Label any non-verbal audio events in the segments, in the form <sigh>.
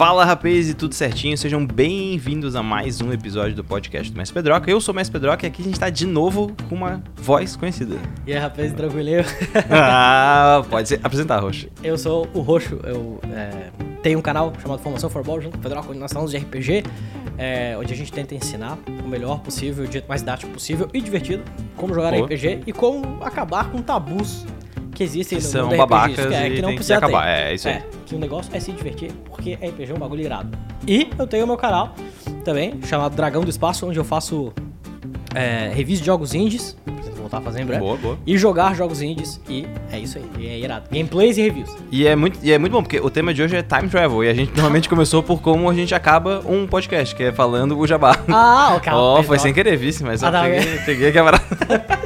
Fala rapaz e tudo certinho, sejam bem-vindos a mais um episódio do podcast do Mestre Pedroca. Eu sou o Mestre Pedroca e aqui a gente tá de novo com uma voz conhecida. E aí, rapaz, tranquilo? ah, pode ser. Apresentar, Roxo. Eu sou o Roxo, eu é, tenho um canal chamado Formação Forball junto com o Pedroca, onde nós falamos de RPG, é, onde a gente tenta ensinar o melhor possível, o jeito mais didático possível e divertido, como jogar Boa. RPG e como acabar com tabus que existem Que no são mundo babacas RPG, que, é, que não tem que precisa acabar. ter. É, isso aí. É, que o negócio é se divertir, porque RPG é um bagulho irado. E eu tenho o meu canal também, chamado Dragão do Espaço, onde eu faço é, reviews de jogos indies, preciso voltar a fazer em breve, Boa, boa. e jogar jogos indies, e é isso aí, e é irado. Gameplays e reviews. E é, muito, e é muito bom, porque o tema de hoje é time travel. E a gente normalmente começou por como a gente acaba um podcast, que é falando o jabá. Ah, o cara. <laughs> Ó, foi sem querer, vice, mas eu Ah, tá, peguei, peguei a quebrada. <laughs>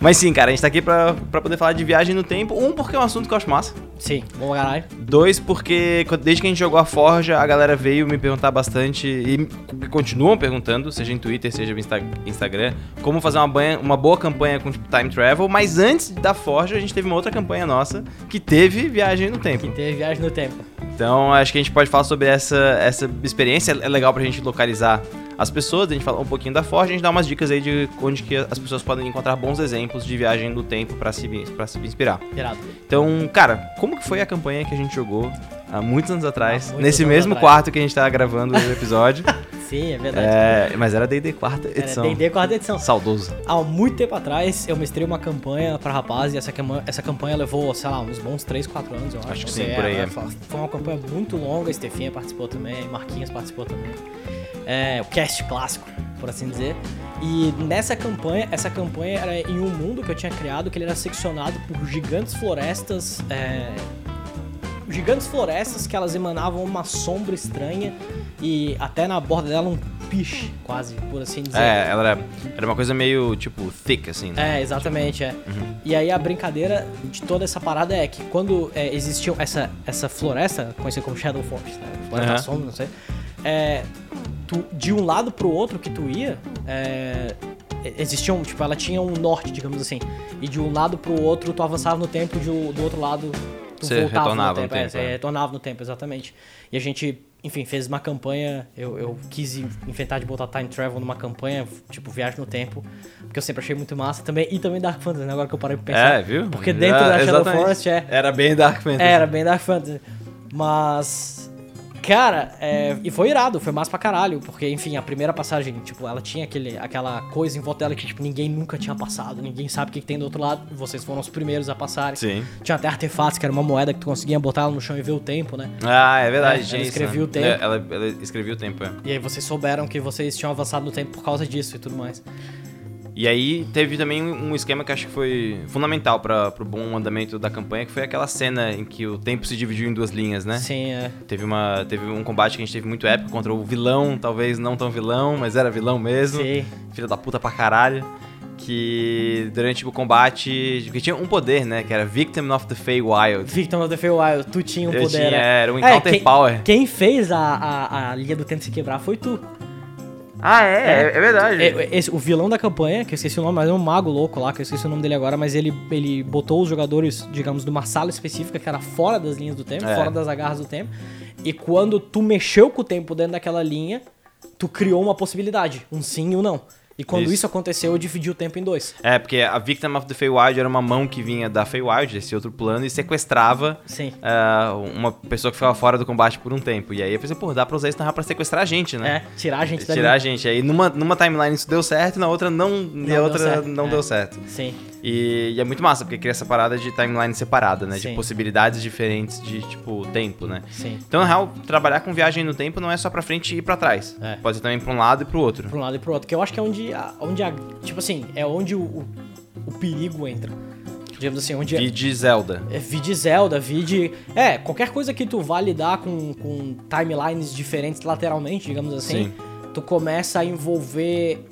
mas sim, cara, a gente tá aqui pra, pra poder falar de viagem no tempo. Um, porque é um assunto que eu acho massa. Sim, bom caralho. Dois, porque desde que a gente jogou a Forja, a galera veio me perguntar bastante e continuam perguntando, seja em Twitter, seja no Insta- Instagram, como fazer uma, banha- uma boa campanha com time travel. Mas antes da Forja, a gente teve uma outra campanha nossa que teve viagem no tempo. Que teve viagem no tempo. Então acho que a gente pode falar sobre essa, essa experiência. É legal pra gente localizar as pessoas, a gente falar um pouquinho da Forja, a gente dá umas dicas aí de onde que as pessoas podem encontrar bons exemplos de viagem no tempo pra se, pra se inspirar. Irado. Então, cara, como que foi a campanha que a gente jogou há muitos anos atrás, Há muitos nesse anos mesmo atrás. quarto que a gente tá gravando o episódio? <laughs> Sim, é verdade. é, mas era D&D quarta Era edição. D&D quarta edição. Saudoso. Há muito tempo atrás, eu mestrei uma campanha pra rapaz e essa, essa campanha levou, sei lá, uns bons 3, 4 anos, eu acho. Acho que sim, sei, por aí, é, é. Foi foi uma campanha muito longa, a Estefinha participou também, Marquinhos participou também. É, o cast clássico, por assim dizer. E nessa campanha, essa campanha era em um mundo que eu tinha criado, que ele era seccionado por gigantes florestas... É, gigantes florestas que elas emanavam uma sombra estranha e até na borda dela um piche, quase, por assim dizer. É, ela era, era uma coisa meio, tipo, thick, assim, né? É, exatamente, é. E aí a brincadeira de toda essa parada é que quando é, existiam essa, essa floresta, conhecida como Shadow Forest, né? Floresta Aham. Sombra, não sei. É, tu, de um lado pro outro que tu ia, é, existiam, tipo, ela tinha um norte, digamos assim. E de um lado pro outro tu avançava no tempo, de, do outro lado tu Você voltava retornava no no tempo. é, tempo, você é. retornava no tempo, exatamente. E a gente, enfim, fez uma campanha. Eu, eu quis in- inventar de botar time travel numa campanha, tipo, viagem no tempo, porque eu sempre achei muito massa também. E também Dark Fantasy, né? Agora que eu parei pra pensar. É, viu? Porque dentro É, da Shadow exatamente. Forest é. Era bem Dark Fantasy. Era bem Dark Fantasy. Mas. Cara, é, e foi irado, foi massa pra caralho, porque, enfim, a primeira passagem, tipo, ela tinha aquele, aquela coisa em volta dela que, tipo, ninguém nunca tinha passado, ninguém sabe o que, que tem do outro lado, vocês foram os primeiros a passarem. Sim. Tinha até artefatos, que era uma moeda que tu conseguia botar ela no chão e ver o tempo, né? Ah, é verdade, É, tinha ela escrevia né? o tempo. É, Ela, ela escrevia o tempo, é. E aí vocês souberam que vocês tinham avançado no tempo por causa disso e tudo mais. E aí teve também um esquema que acho que foi fundamental para pro bom andamento da campanha, que foi aquela cena em que o tempo se dividiu em duas linhas, né? Sim, é. Teve, uma, teve um combate que a gente teve muito épico contra o vilão, talvez não tão vilão, mas era vilão mesmo. Sim. Filho da puta pra caralho. Que durante o combate. Que tinha um poder, né? Que era Victim of the Feywild. Victim of the Feywild, tu tinha um Eu poder. tinha, é. era um Encounter quem, Power. Quem fez a, a, a linha do tempo se quebrar foi tu. Ah, é? É, verdade. É, esse- o vilão da campanha, que eu esqueci o nome, mas é um mago louco lá, que eu esqueci o nome dele agora, mas ele, ele botou os jogadores, digamos, numa sala específica que era fora das linhas do tempo, É. fora das agarras do tempo. E quando tu mexeu com o tempo dentro daquela linha, tu criou uma possibilidade, um sim e um não. E quando Isso. isso, aconteceu, eu dividi o tempo em dois. É, porque a Victim of the Feywild era uma mão que vinha da Feywild, desse outro plano, e sequestrava Sim. ah, uma pessoa que ficava fora do combate por um tempo. E aí eu pensei, pô, dá pra usar isso na pra sequestrar a gente, né? É, tirar a gente dali. Tirar a gente. Aí numa, numa timeline isso deu certo na outra não, e a outra não é. deu certo. Sim. E, e é muito massa, porque cria essa parada de timeline separada, né? De Sim. possibilidades diferentes de, tipo, tempo, né? Sim. Então, na real, trabalhar com viagem no tempo não é só pra frente e pra trás. É. Pode ser também pra um lado e pro outro. Pra um lado e pro outro. Que eu acho que é onde, a- onde a, tipo assim, é onde o, o, o perigo entra. Digamos assim, onde é, E de Zelda. é vide Zelda, vide... É, qualquer coisa que tu vá lidar com, com timelines diferentes lateralmente, digamos assim, Sim. tu começa a envolver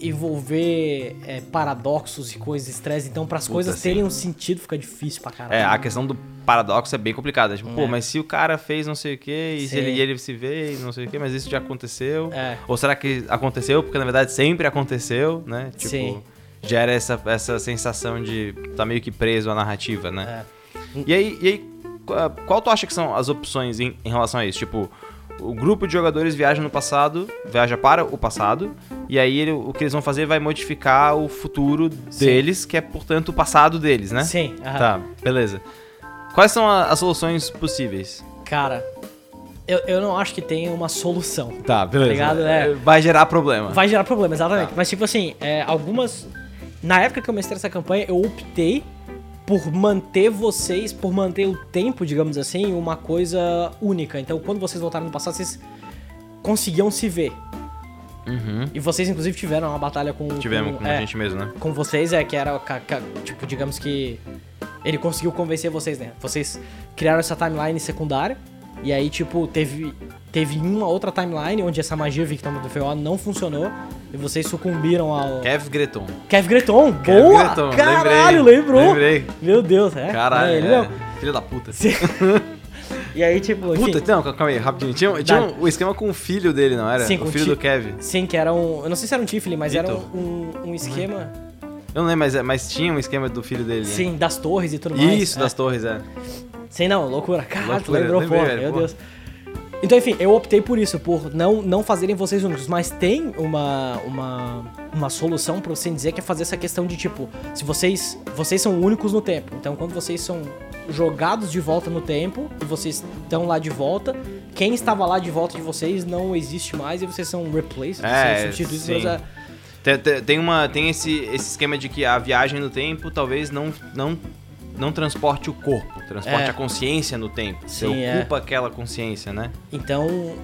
envolver é, paradoxos e coisas, estresse. Então, para as coisas terem um sentido, fica difícil pra caralho. É, a questão do paradoxo é bem complicada. Tipo, pô, É. mas se o cara fez não sei o que, e se ele, ele se vê e não sei o que, mas isso já aconteceu. É. Ou será que aconteceu porque na verdade sempre aconteceu, né? Tipo, Sim. gera essa, essa sensação de tá meio que preso à narrativa, né? É. E aí, e aí qual, qual tu acha que são as opções em, em relação a isso? Tipo, o grupo de jogadores viaja no passado, viaja para o passado, e aí ele- o que eles vão fazer vai modificar o futuro Sim. deles, que é, portanto, o passado deles, né? Sim, aham. Tá, beleza. Quais são a- as soluções possíveis? Cara, eu, eu não acho que tem uma solução. Tá, beleza. ligado? É. Vai gerar problema. Vai gerar problema, exatamente. Tá. Mas, tipo assim, é, algumas. Na época que eu mestrei essa campanha, eu optei por manter vocês, por manter o tempo, digamos assim, uma coisa única. Então, quando vocês voltaram no passado, vocês conseguiam se ver. Uhum. E vocês, inclusive, tiveram uma batalha com. Tivemos com, com é, a gente mesmo, né? com vocês, é que era, tipo, digamos que ele conseguiu convencer vocês, né? Vocês criaram essa timeline secundária, e aí, tipo, teve, teve uma outra timeline onde essa magia Victim do FO não funcionou, e vocês sucumbiram ao... Kev Greton. Kev Greton, Kev boa! Greton, Caralho, lembrei, lembrou! lembrei. Meu Deus, é. Caralho, é, ele é. Filho da puta. Sim. <laughs> e aí, tipo, enfim, Puta, não, calma aí, rapidinho. Tinha, tinha um, o esquema com o filho dele, não era? Sim, o filho do Kev. sim, que era um... Eu não sei se era um Tiflin, mas era Vitor. um, um, um esquema, Eu não lembro, mas, mas tinha um esquema do filho dele. né? sim, das torres e tudo mais. Isso, é. das torres, é. Sim, não, loucura. Caralho, tu Loucura, lembrou, lembrei, pô, velho, meu. Deus. Então, enfim, eu optei por isso, por não, não fazerem vocês únicos, mas tem uma, uma, uma solução pra você dizer que é fazer essa questão de tipo, se vocês vocês são únicos no tempo. Então, quando vocês são jogados de volta no tempo e vocês estão lá de volta, quem estava lá de volta de vocês não existe mais e vocês são replaced, É, são substituídos. mas é- Tem, tem- tem uma, tem esse, esse esquema de que a viagem no tempo talvez não, não, não transporte o corpo, transporte É. a consciência no tempo. Você Sim, é. ocupa aquela consciência, né? Então,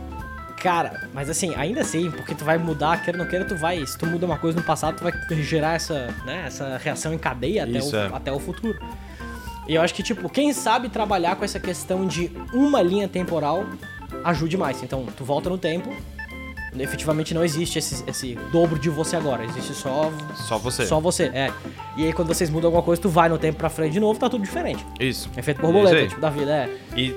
cara, mas assim, ainda assim, porque tu vai mudar, queira ou não queira, tu vai, se tu muda uma coisa no passado, tu vai gerar essa, né, essa reação em cadeia até Isso, o, é. até o futuro. E eu acho que, tipo, quem sabe trabalhar com essa questão de uma linha temporal ajude mais. Então, tu volta no tempo, efetivamente não existe esse, esse dobro de você agora, existe só Só você. só você, é. E aí quando vocês mudam alguma coisa, tu vai no tempo pra frente de novo, tá tudo diferente. Isso. Efeito Isso borboleta, aí. tipo, da vida, é. E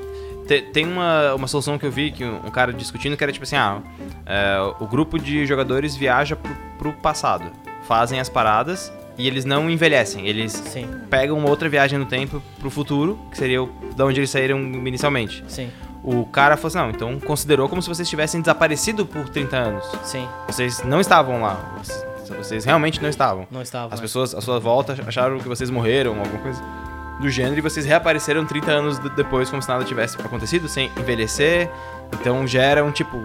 te- tem uma, uma solução que eu vi que um, um cara discutindo que era tipo assim, ah, é, o grupo de jogadores viaja pro, pro passado, fazem as paradas e eles não envelhecem, eles Sim, pegam uma outra viagem no tempo pro futuro, que seria o, da onde eles saíram inicialmente. sim, O cara falou assim, não, então considerou como se vocês tivessem desaparecido por 30 anos. sim. Vocês não estavam lá, vocês, realmente não estavam. Não estava. As né? pessoas à sua volta acharam que vocês morreram, alguma coisa do gênero, e vocês reapareceram 30 anos de- depois, como se nada tivesse acontecido, sem envelhecer. Então gera um tipo.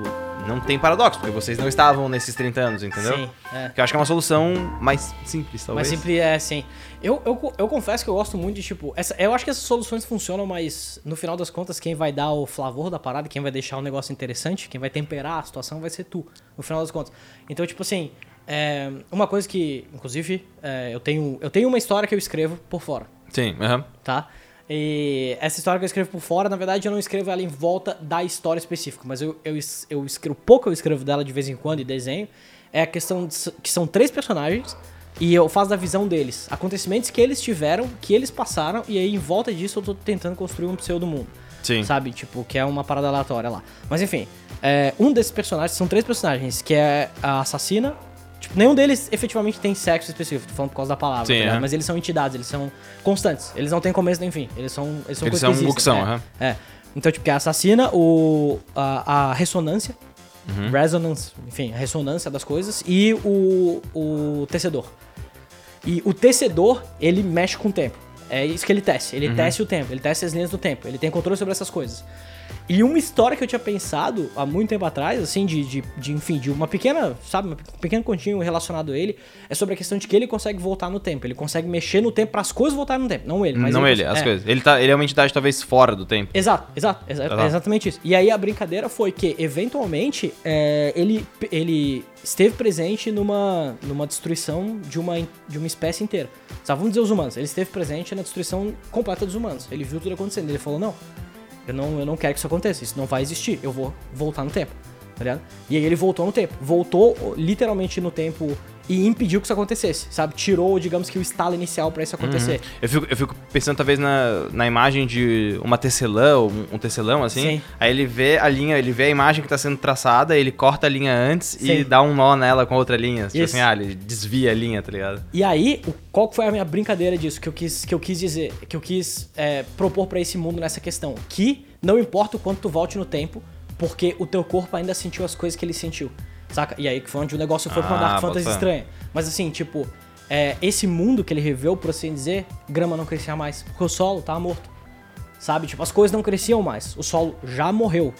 Não tem paradoxo, porque vocês não estavam nesses 30 anos, entendeu? Sim, é. Que eu acho que é uma solução mais simples, talvez. Mas sempre é assim. Eu, eu, eu confesso que eu gosto muito de, tipo, essa, eu acho que essas soluções funcionam, mas no final das contas, quem vai dar o flavor da parada, quem vai deixar o negócio interessante, quem vai temperar a situação vai ser tu, no final das contas. Então, tipo assim, é, uma coisa que, inclusive, é, eu, tenho, eu tenho uma história que eu escrevo por fora, Sim, aham. tá? E essa história que eu escrevo por fora, na verdade, eu não escrevo ela em volta da história específica, mas eu, eu, eu escrevo pouco, eu escrevo dela de vez em quando e desenho. É a questão de, que são três personagens e eu faço da visão deles, acontecimentos que eles tiveram, que eles passaram, e aí em volta disso eu tô tentando construir um pseudo mundo. Sim. Sabe? Tipo, que é uma parada aleatória lá. Mas enfim, é, um desses personagens, são três personagens, que é a assassina. Tipo, nenhum deles efetivamente tem sexo específico, tô falando por causa da palavra, Sim, tá é. mas eles são entidades, eles são constantes. Eles não têm começo nem fim. Eles são. Eles são Eles coisas são que existem, o que são, é. É. Então, tipo, que é a assassina, o, a, a ressonância, Uhum. resonance, enfim, a ressonância das coisas, e o, o tecedor. E o tecedor, ele mexe com o tempo. É isso que ele tece. Uhum. Ele tece o tempo, ele tece as linhas do tempo, ele tem controle sobre essas coisas. E uma história que eu tinha pensado há muito tempo atrás, assim, de, de, de, enfim, de uma pequena, sabe, um pequeno continho relacionado a ele, é sobre a questão de que ele consegue voltar no tempo. Ele consegue mexer no tempo para as coisas voltarem no tempo. Não ele, mas não ele, consegue- as é. coisas. Ele, tá, ele é uma entidade talvez fora do tempo. Exato, exato, exa- Tá lá. é exatamente isso. E aí a brincadeira foi que, eventualmente, é, ele, ele esteve presente numa, numa destruição de uma, de uma espécie inteira. Sabe, vamos dizer os humanos. Ele esteve presente na destruição completa dos humanos. Ele viu tudo acontecendo. Ele falou, não, eu não, eu não quero que isso aconteça. Isso não vai existir. Eu vou voltar no tempo. tá ligado? E aí ele voltou no tempo. Voltou literalmente no tempo e impediu que isso acontecesse, sabe? Tirou, digamos que, o estalo inicial pra isso acontecer. Eu fico, eu fico pensando, talvez, na, na imagem de uma tecelã, ou um, um tecelão, assim. Sim. Aí ele vê a linha, ele vê a imagem que tá sendo traçada, ele corta a linha antes e Sim. dá um nó nela com a outra linha. Tipo Isso. assim, ah, ele desvia a linha, tá ligado? E aí, qual foi a minha brincadeira disso que eu quis, que eu quis dizer, que eu quis é, propor pra esse mundo nessa questão? Que não importa o quanto tu volte no tempo, porque o teu corpo ainda sentiu as coisas que ele sentiu, saca? E aí que foi onde o negócio foi pra uma Ah, Dark Fantasy estranha. Mas assim, tipo, é, esse mundo que ele reveu, por assim dizer, grama não crescia mais, porque o solo tava morto. Sabe? Tipo, as coisas não cresciam mais. O solo já morreu.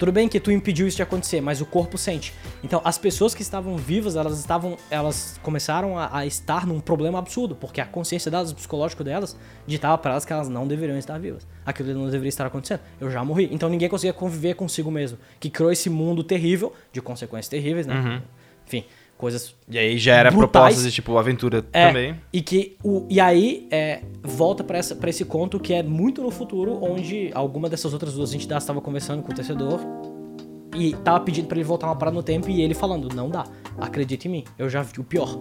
Tudo bem que tu impediu isso de acontecer, mas o corpo sente. Então, as pessoas que estavam vivas, elas estavam, elas começaram a, a estar num problema absurdo, porque a consciência delas, o psicológico delas, ditava para elas que elas não deveriam estar vivas. Aquilo não deveria estar acontecendo. Eu já morri. Então, ninguém conseguia conviver consigo mesmo, que criou esse mundo terrível, de consequências terríveis, né? Enfim, coisas E aí já era Brutais. propostas de, tipo, aventura é, também. E que o e aí é, volta pra esse conto que é muito no futuro, onde alguma dessas outras duas entidades estava conversando com o tecedor e tava pedindo pra ele voltar uma parada no tempo e ele falando, não dá, acredita em mim, eu já vi o pior.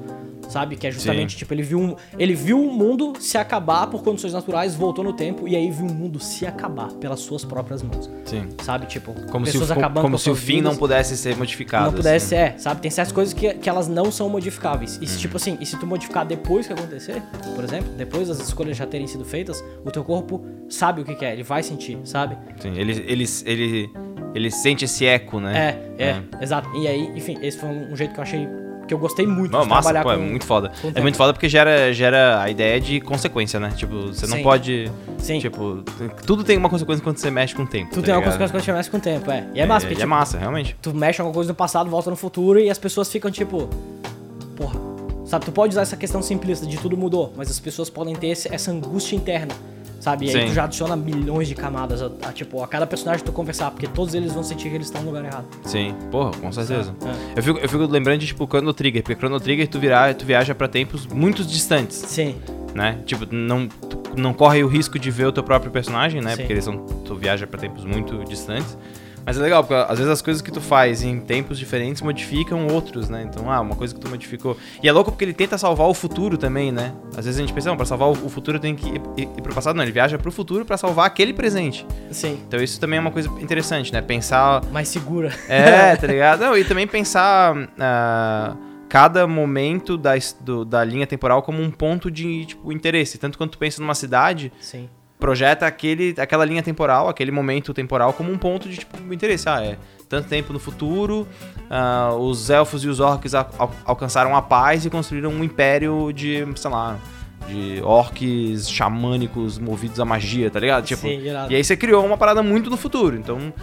Sabe? Que é justamente, Sim. tipo, ele viu, um, ele viu o mundo se acabar por condições naturais, voltou no tempo e aí viu o mundo se acabar pelas suas próprias mãos. Sim. Sabe? Tipo, Como se, o, pessoas acabando como com se o fim vidas não pudesse ser modificado. não pudesse, assim. é, sabe? Tem certas coisas que, que elas não são modificáveis. E se, Uhum. tipo assim, e se tu modificar depois que acontecer, por exemplo, depois das escolhas já terem sido feitas, o teu corpo sabe o que, que é, ele vai sentir, sabe? Sim, ele, ele, ele, ele sente esse eco, né? É, é, exato. E aí, enfim, esse foi um, jeito que eu achei que eu gostei muito Não, de massa, trabalhar pô, é com. muito foda. com É tempo. muito foda porque gera, gera a ideia de consequência, né? Tipo, você não Sim. pode. Sim. Tipo, tudo tem uma consequência quando você mexe com o tempo. Tu tá tem uma ligado? consequência quando tivesse com o tempo, é. E é massa, é, porque e é tipo, massa, realmente. tu mexe alguma coisa no passado, volta no futuro e as pessoas ficam tipo. Porra. Sabe, tu pode usar essa questão simplista de tudo mudou, mas as pessoas podem ter essa angústia interna. Sabe? E aí Sim. tu já adiciona milhões de camadas a, a, tipo, a cada personagem tu conversar, porque todos eles vão sentir que eles estão no lugar errado. Sim, porra, com certeza. É. Eu, fico, eu fico lembrando de, tipo, Chrono Trigger, porque Chrono Trigger tu, virar, tu viaja pra tempos muito distantes, Sim, né? Tipo, não, tu não corre o risco de ver o teu próprio personagem, né? Sim. Porque eles são, tu viaja pra tempos muito distantes. Mas é legal, porque às vezes as coisas que tu faz em tempos diferentes modificam outros, né? Então, ah, uma coisa que tu modificou. E é louco porque ele tenta salvar o futuro também, né? Às vezes a gente pensa, não, pra salvar o futuro tem que ir, ir, ir pro passado. Não, ele viaja pro futuro pra salvar aquele presente. sim. Então isso também é uma coisa interessante, né? Pensar Mais segura. é, <laughs> tá ligado? Não, e também pensar ah, cada momento da, do- da linha temporal como um ponto de tipo, interesse. Tanto quando tu pensa numa cidade, Sim. Projeta aquele, aquela linha temporal, aquele momento temporal como um ponto de tipo, interesse. Ah, é tanto tempo no futuro, ah, os elfos e os orcs al- al- alcançaram a paz e construíram um império de, sei lá, de orcs xamânicos movidos à magia, tá ligado? Tipo, Sim, e aí você criou uma parada muito no futuro. Então,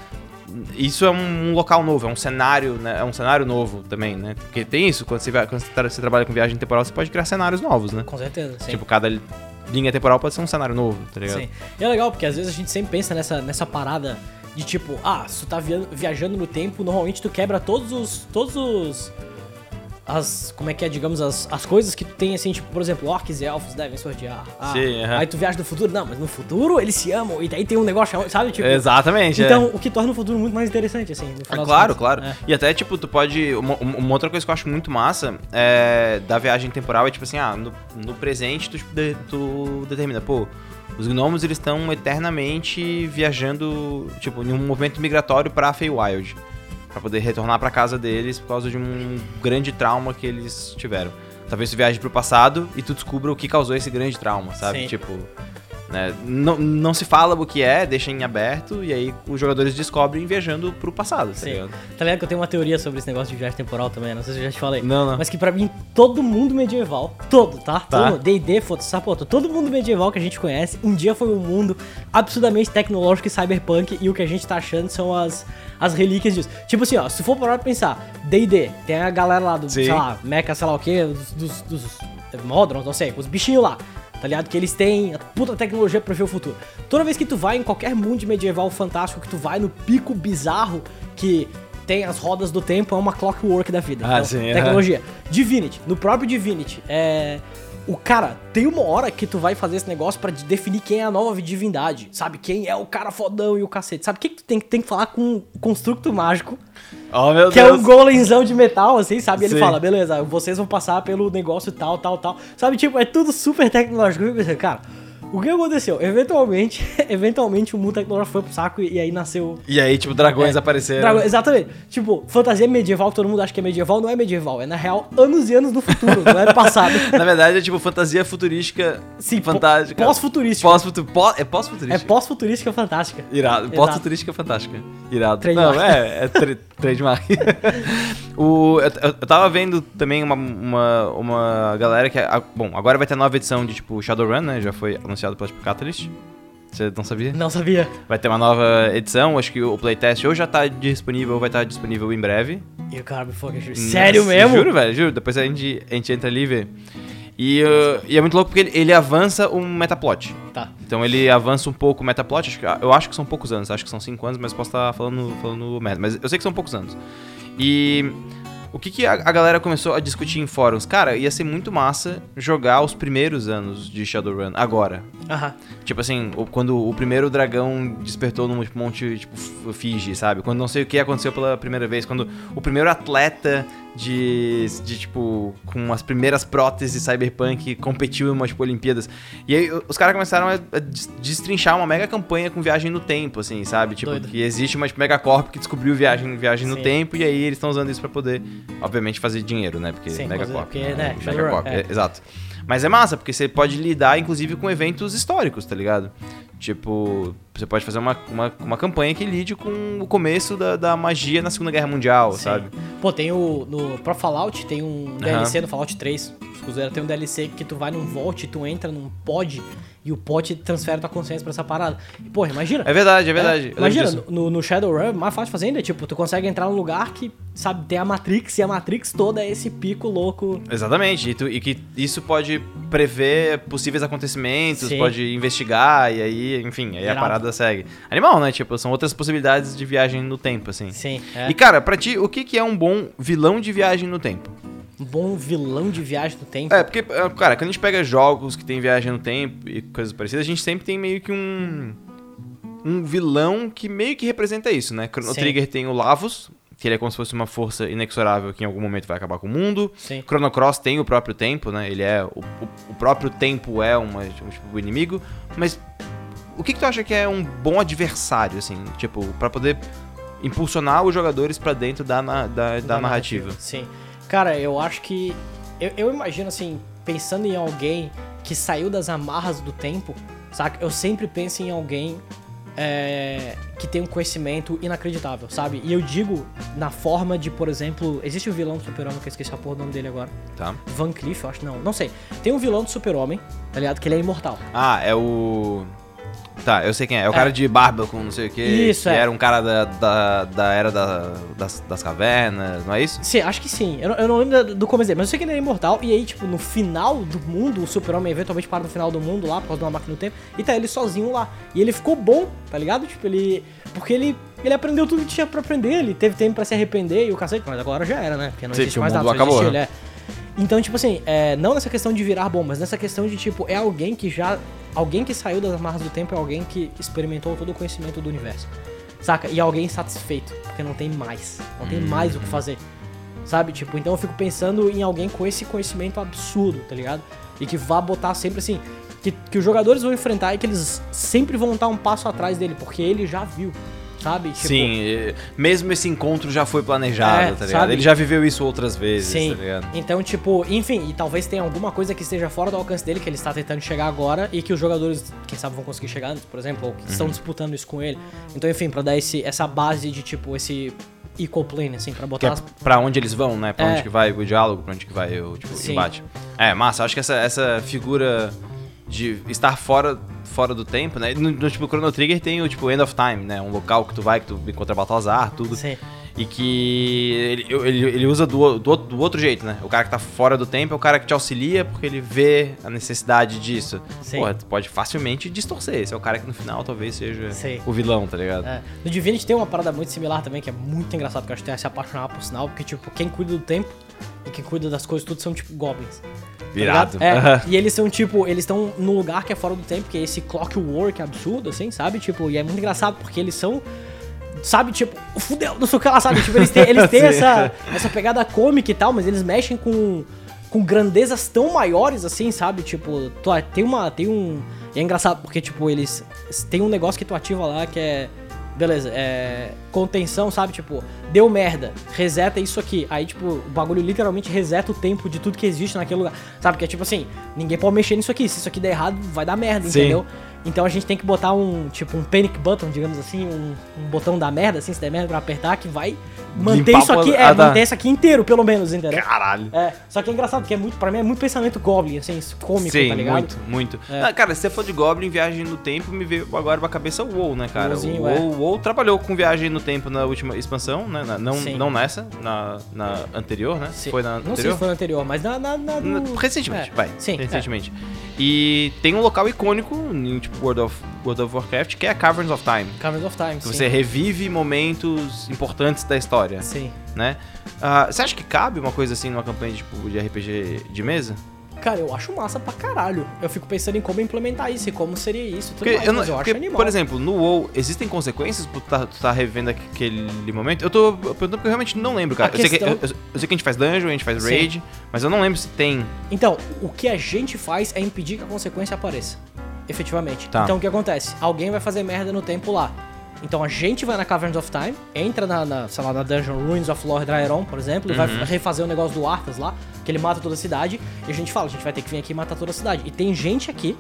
isso é um local novo, é um cenário, né? É um cenário novo também, né? Porque tem isso, quando você, vai- quando você tra- você trabalha com viagem temporal, você pode criar cenários novos, né? Com certeza, sim. Tipo, cada linha temporal pode ser um cenário novo, tá ligado? Sim. E é legal, porque às vezes a gente sempre pensa nessa, nessa parada de tipo, ah, se tu tá via- viajando no tempo, normalmente tu quebra todos os. todos os. As. Como é que é, digamos, as, as coisas que tu tem, assim, tipo, por exemplo, orcs e elfos devem se odiar. Ah, Sim, aham. Aí tu viaja no futuro, não, mas no futuro eles se amam, e daí tem um negócio, sabe? Tipo. Exatamente, é. Então, o que torna o futuro muito mais interessante, assim. Ah, das claro, claro. É. E até, tipo, tu pode. Uma, uma outra coisa que eu acho muito massa é, da viagem temporal é, tipo assim, ah, no, no presente tu, de- tu determina, pô, os gnomos eles estão eternamente viajando, tipo, em um movimento migratório pra Feywild. Pra poder retornar pra casa deles por causa de um grande trauma que eles tiveram. Talvez tu viaje pro passado e tu descubra o que causou esse grande trauma, sabe? Sim. Tipo. Né, Não, não se fala o que é, deixa em aberto, e aí os jogadores descobrem viajando pro passado, tá Sim. ligado? Tá ligado que eu tenho uma teoria sobre esse negócio de viagem temporal também, não sei se eu já te falei. Não, não. Mas que pra mim, todo mundo medieval, todo, tá? Tá. Todo D&D, foda-se, sapoto, todo mundo medieval que a gente conhece, um dia foi um mundo absurdamente tecnológico e cyberpunk, e o que a gente tá achando são as, as relíquias disso. Tipo assim, ó, se for parar pra pensar, D&D, tem a galera lá do, Sim. sei lá, mecha, sei lá o quê, dos, dos, dos Modrons, não sei, os bichinhos lá. Tá ligado? Que eles têm a puta tecnologia pra ver o futuro. Toda vez que tu vai em qualquer mundo medieval fantástico, que tu vai no pico bizarro que tem as rodas do tempo, é uma clockwork da vida. Ah, sim, aham. Tecnologia. Divinity. No próprio Divinity. É. o cara, tem uma hora que tu vai fazer esse negócio pra definir quem é a nova divindade, sabe? Quem é o cara fodão e o cacete. Sabe o que, que tu tem, tem que falar com o construto mágico, Oh, meu que é Deus. um golemzão de metal, assim, sabe? Ele Sim. fala, beleza, vocês vão passar pelo negócio tal, tal, tal. Sabe, tipo, é tudo super tecnológico. Cara, o que aconteceu? Eventualmente, <laughs> eventualmente o mundo tecnológico foi pro saco e, e aí nasceu E aí, tipo, dragões É. apareceram. Drago- exatamente. Tipo, fantasia medieval, que todo mundo acha que é medieval, não é medieval. É, na real, anos e anos no futuro, não é passado. <laughs> Na verdade, é tipo fantasia futurística Sim, fantástica. pós-futurística. Pós-futu- pó- é É pós-futurística. pós-futurística fantástica. Irado. Pós-futurística fantástica. Irado. Trademark. Não, é, é tra <laughs> trademark. o, eu, eu- tava vendo também uma, uma, uma galera que. bom, agora vai ter nova edição de tipo Shadowrun, né? Já foi anunciado pela tipo, Catalyst. Você não sabia? Não sabia. Vai ter uma nova edição, acho que o playtest ou já tá disponível ou vai estar disponível em breve. E o cara Sério Nossa, mesmo? Juro, velho, juro. Depois a gente, a gente entra ali e vê. E, uh, e é muito louco porque ele, ele avança um metaplot. Tá. Então ele avança um pouco o metaplot. Acho que, eu acho que são poucos anos, acho que são 5 anos, mas posso estar falando, falando merda. Mas eu sei que são poucos anos. E o que, que a, a galera começou a discutir em fóruns? Cara, ia ser muito massa jogar os primeiros anos de Shadowrun agora. Aham. Tipo assim, o- quando o primeiro dragão despertou num monte, tipo, F- Fiji, sabe? Quando não sei o que aconteceu pela primeira vez. Quando o primeiro atleta de, de tipo, com as primeiras próteses cyberpunk competiu em umas, tipo, Olimpíadas. E aí os caras começaram a, a des- destrinchar uma mega campanha com viagem no tempo, assim, sabe? Tipo, Doido. que existe uma tipo, megacorp que descobriu viagem, viagem no tempo e aí eles estão usando isso pra poder, obviamente, fazer dinheiro, né? Porque Sim, megacorp. porque, né, Shadowrun, megacorp, é. é, exato. Mas é massa, porque você pode lidar, inclusive, com eventos históricos, tá ligado? Tipo, você pode fazer uma, uma, uma campanha que lide com o começo da, da magia na Segunda Guerra Mundial, Sim. sabe? Pô, tem o. No, pro Fallout tem um DLC no Fallout 3. Cruzeiro tem um DLC que tu vai num vault, tu entra num pod e o pod transfere tua consciência pra essa parada. E, porra, imagina. É verdade, é verdade. Lembro Imagina, no, no Shadowrun, mais fácil de fazer ainda, tipo, tu consegue entrar num lugar que, sabe, tem a Matrix e a Matrix toda é esse pico louco. Exatamente, e, tu- e que isso pode prever possíveis acontecimentos, Sim. pode investigar, e aí, enfim, aí a Irado. Parada segue. Animal, né? Tipo, são outras possibilidades de viagem no tempo, assim. Sim, é. E cara, pra ti, o que, que é um bom vilão de viagem no tempo? Um bom vilão de viagem do tempo. É, porque, é, cara, quando a gente pega jogos que tem viagem no tempo e coisas parecidas, a gente sempre tem meio que um. Um vilão que meio que representa isso, né? Chrono Sim. Trigger tem o Lavos, que ele é como se fosse uma força inexorável que em algum momento vai acabar com o mundo. Sim. Chrono Cross tem o próprio tempo, né? Ele é. O, o, o próprio tempo é uma, um tipo de inimigo. Mas o que, que tu acha que é um bom adversário, assim? Tipo, pra poder impulsionar os jogadores pra dentro da, na- da, da, narrativa. Sim. Cara, eu acho que. Eu, eu imagino assim, pensando em alguém que saiu das amarras do tempo, saca? Eu sempre penso em alguém é, que tem um conhecimento inacreditável, sabe? E eu digo na forma de, por exemplo, existe o vilão do Super-Homem, que eu esqueci a porra do nome dele agora. Tá? Van Cleef, eu acho, não, não sei. Tem um vilão do Super-Homem, tá ligado? Que ele é imortal. Ah, é o. Tá, eu sei quem é. É o cara de barba com não sei o que. Isso, que é. era um cara da, da, da era da- das, das cavernas, não é isso? Sim, acho que sim. Eu, não- eu não lembro do começo dele, mas eu sei que ele é imortal. E aí, tipo, no final do mundo, o super-homem eventualmente para no final do mundo lá, por causa de uma máquina do tempo, e tá ele sozinho lá. E ele ficou bom, tá ligado? Tipo, ele. Porque ele. Ele aprendeu tudo que tinha pra aprender, ele teve tempo pra se arrepender e o cacete, mas agora já era, né? Porque não Sim, existe mais nada, só acabou, existe né? ele, é. Então, tipo assim, é, não nessa questão de virar bom, mas nessa questão de, tipo, é alguém que já. Alguém que saiu das amarras do tempo é alguém que experimentou todo o conhecimento do universo. Saca? E alguém satisfeito, porque não tem mais. Não tem mais o que fazer. Sabe? Tipo, então eu fico pensando em alguém com esse conhecimento absurdo, tá ligado? E que vá botar sempre assim. Que, que os jogadores vão enfrentar e que eles sempre vão estar um passo atrás dele, porque ele já viu, sabe? Tipo, Sim, mesmo esse encontro já foi planejado, É, tá ligado? sabe? Ele já viveu isso outras vezes, Sim. tá ligado? Então, tipo, enfim, e talvez tenha alguma coisa que esteja fora do alcance dele, que ele está tentando chegar agora, e que os jogadores, quem sabe, vão conseguir chegar antes, por exemplo, ou que Uhum. estão disputando isso com ele. Então, enfim, pra dar esse, essa base de, tipo, esse equal plane, assim, pra Que botar é as pra onde eles vão, né? Pra É. onde que vai o diálogo, pra onde que vai o tipo, Sim. embate. É, massa, acho que essa, essa figura de estar fora, fora do tempo, né? No, no tipo Chrono Trigger tem o tipo End of Time, né? Um local que tu vai, que tu encontra Baltazar, tudo. Sim. E que ele, ele, ele usa do, do, do outro jeito, né? O cara que tá fora do tempo é o cara que te auxilia porque ele vê a necessidade disso. Sim. Porra, tu pode facilmente distorcer. Esse é o cara que no final talvez seja Sim. o vilão, tá ligado? É. No Divinity tem uma parada muito similar também, que é muito engraçado, que eu acho que tem a se apaixonar por sinal, porque, tipo, quem cuida do tempo e quem cuida das coisas tudo são tipo goblins. tá Virado. É, <laughs> e eles são tipo, eles estão num lugar que é fora do tempo, que é esse clockwork absurdo, assim, sabe? Tipo, e é muito engraçado porque eles são. Sabe, tipo, fudeu, não sei o que lá, sabe? Tipo, eles têm, eles <laughs> têm essa, essa pegada cômica e tal, mas eles mexem com, com grandezas tão maiores assim, sabe? Tipo, tu, tem uma. Tem um. E é engraçado porque, tipo, eles. Tem um negócio que tu ativa lá que é. Beleza, é. Contenção, sabe? Tipo, deu merda, reseta isso aqui. Aí, tipo, o bagulho literalmente reseta o tempo de tudo que existe naquele lugar. Sabe? Que é tipo assim, ninguém pode mexer nisso aqui. Se isso aqui der errado, vai dar merda, Sim. entendeu? Então a gente tem que botar um, tipo, um panic button, digamos assim, um, um botão da merda, assim, se der merda pra apertar, que vai manter Limpar isso aqui, é, Ah, tá. manter isso aqui inteiro, pelo menos, entendeu? Caralho. É, só que é engraçado, porque é muito, pra mim é muito pensamento Goblin, assim, cômico, Sim, tá ligado? muito, muito. É. Ah, cara, se você for de Goblin, Viagem no Tempo, me veio agora pra cabeça o WoW, né, cara? WoWzinho, o é. WoW, o WoW trabalhou com Viagem no Tempo na última expansão, né? Na- não, Sim. não nessa, na, na anterior, né? Sim. Foi na Não sei anterior? se foi no anterior, mas na. na, na do- Na- Recentemente, É, vai. Sim. Recentemente. E tem um local icônico em tipo World of, World of Warcraft que é Caverns of Time. Caverns of Time, Que sim. você revive momentos importantes da história, Sim. né? Ah, você acha que cabe uma coisa assim numa campanha tipo, de RPG de mesa? Cara, eu acho massa pra caralho. Eu fico pensando em como implementar isso e como seria isso. Tudo Porque, mais, eu não- mas eu porque, acho animal. por exemplo, no WoW, existem consequências por tu tá, tu tá revivendo aquele momento? Eu tô perguntando porque eu realmente não lembro, cara. Eu, sei que, eu- eu sei que a gente faz dungeon, a gente faz Sim. raid, mas eu não lembro se tem. Então, o que a gente faz é impedir que a consequência apareça. Efetivamente. Tá. Então o que acontece? Alguém vai fazer merda no tempo lá. Então a gente vai na Caverns of Time, entra na, na, sei lá, na Dungeon Ruins of Lord Dryaron, por exemplo, e vai Uhum. refazer o negócio do Arthas lá, que ele mata toda a cidade, e a gente fala, a gente vai ter que vir aqui e matar toda a cidade. E tem gente aqui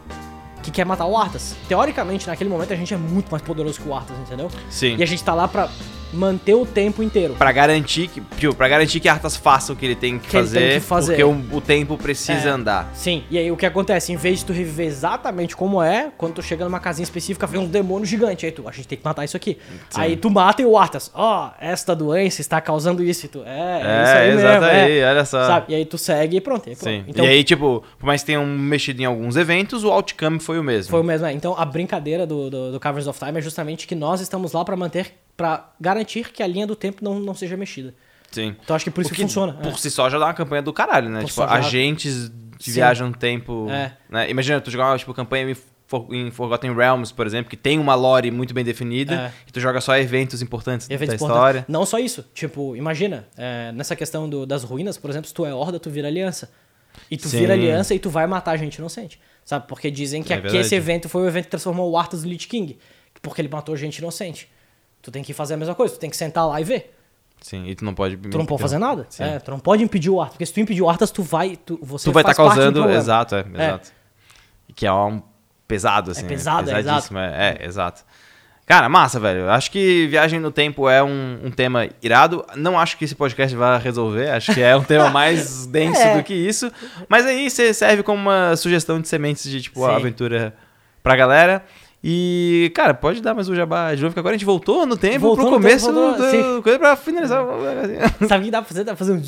que quer matar o Arthas. Teoricamente, naquele momento, a gente é muito mais poderoso que o Arthas, entendeu? Sim. E a gente tá lá pra manter o tempo inteiro. Pra garantir que, tipo, pra garantir que Arthas faça o que ele tem que, Que fazer, tem que fazer. porque o, o tempo precisa É. andar. Sim, e aí o que acontece? Em vez de tu reviver exatamente como é, quando tu chega numa casinha específica, vem um demônio gigante. Aí tu, a gente tem que matar isso aqui. Sim. Aí tu mata e o Arthas, ó, esta doença está causando isso. E tu, é, é, É, isso aí exato mesmo. aí, é. olha só. Sabe? E aí tu segue e pronto. E, aí pronto. Sim. Então, e aí, tipo, por mais que tenham mexido em alguns eventos, o outcome foi o mesmo. foi o mesmo. é. Então a brincadeira do, do, do Caverns of Time é justamente que nós estamos lá pra manter, pra garantir que a linha do tempo não, não seja mexida. Sim. Então acho que por isso O que funciona. Por é. si só já dá uma campanha do caralho, né? Por tipo, agentes que Sim. viajam no tempo. É. Né? Imagina, tu jogar uma tipo, campanha em, For- em Forgotten Realms, por exemplo, que tem uma lore muito bem definida, É. e tu joga só eventos importantes Eventos da importantes. história. Não só isso. Tipo, imagina, é, nessa questão do- das ruínas, por exemplo, se tu é horda, tu vira aliança. E tu Sim. vira aliança e tu vai matar gente inocente. Sabe? Porque dizem que, É que esse evento foi o evento que transformou o Arthas no Lich King. Porque ele matou gente inocente. Tu tem que fazer a mesma coisa, tu tem que sentar lá e ver. Sim, e tu não pode. Tu não pode fazer nada. Sim. É, tu não pode impedir o Arthas. Porque se tu impedir o Arthas, tu vai. Tu, você Tu vai estar do causando. Exato, é, É. exato. Que é um pesado, assim. pesado, é, pesadíssimo, é, é, exato. Cara, massa, velho. Acho que viagem no tempo é um, um tema irado. Não acho que esse podcast vai resolver. Acho que é um tema mais <laughs> <laughs> denso É. do que isso. Mas aí serve como uma sugestão de sementes de, tipo, Sim. aventura pra galera. E, cara, pode dar mais um jabá de novo, que agora a gente voltou no tempo Voltou pro no começo tempo, voltou, do, coisa pra finalizar. <laughs> Sabe o que dá pra fazer? Dá pra fazer um.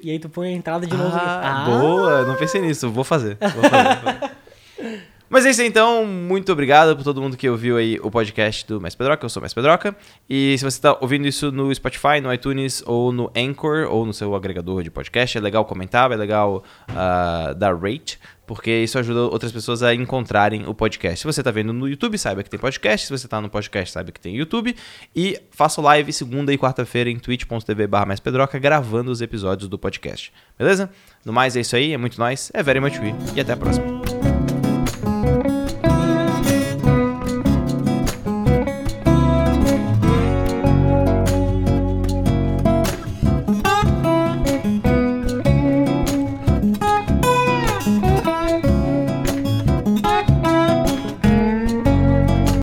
E aí tu põe a entrada de novo. Ah, aqui. boa, não pensei nisso, vou fazer. Vou fazer. <laughs> Mas é isso então. Muito obrigado por todo mundo que ouviu aí o podcast do Mais Pedroca. Eu sou Mais Pedroca. E se você está ouvindo isso no Spotify, no iTunes ou no Anchor ou no seu agregador de podcast, é legal comentar, é legal ah, dar rate, porque isso ajuda outras pessoas a encontrarem o podcast. Se você está vendo no YouTube, saiba que tem podcast. Se você está no podcast, saiba que tem YouTube. E faço live segunda e quarta-feira em twitch.tv barra Pedroca, gravando os episódios do podcast. Beleza? No mais, é isso aí. É muito nóis. É very much we. E até a próxima.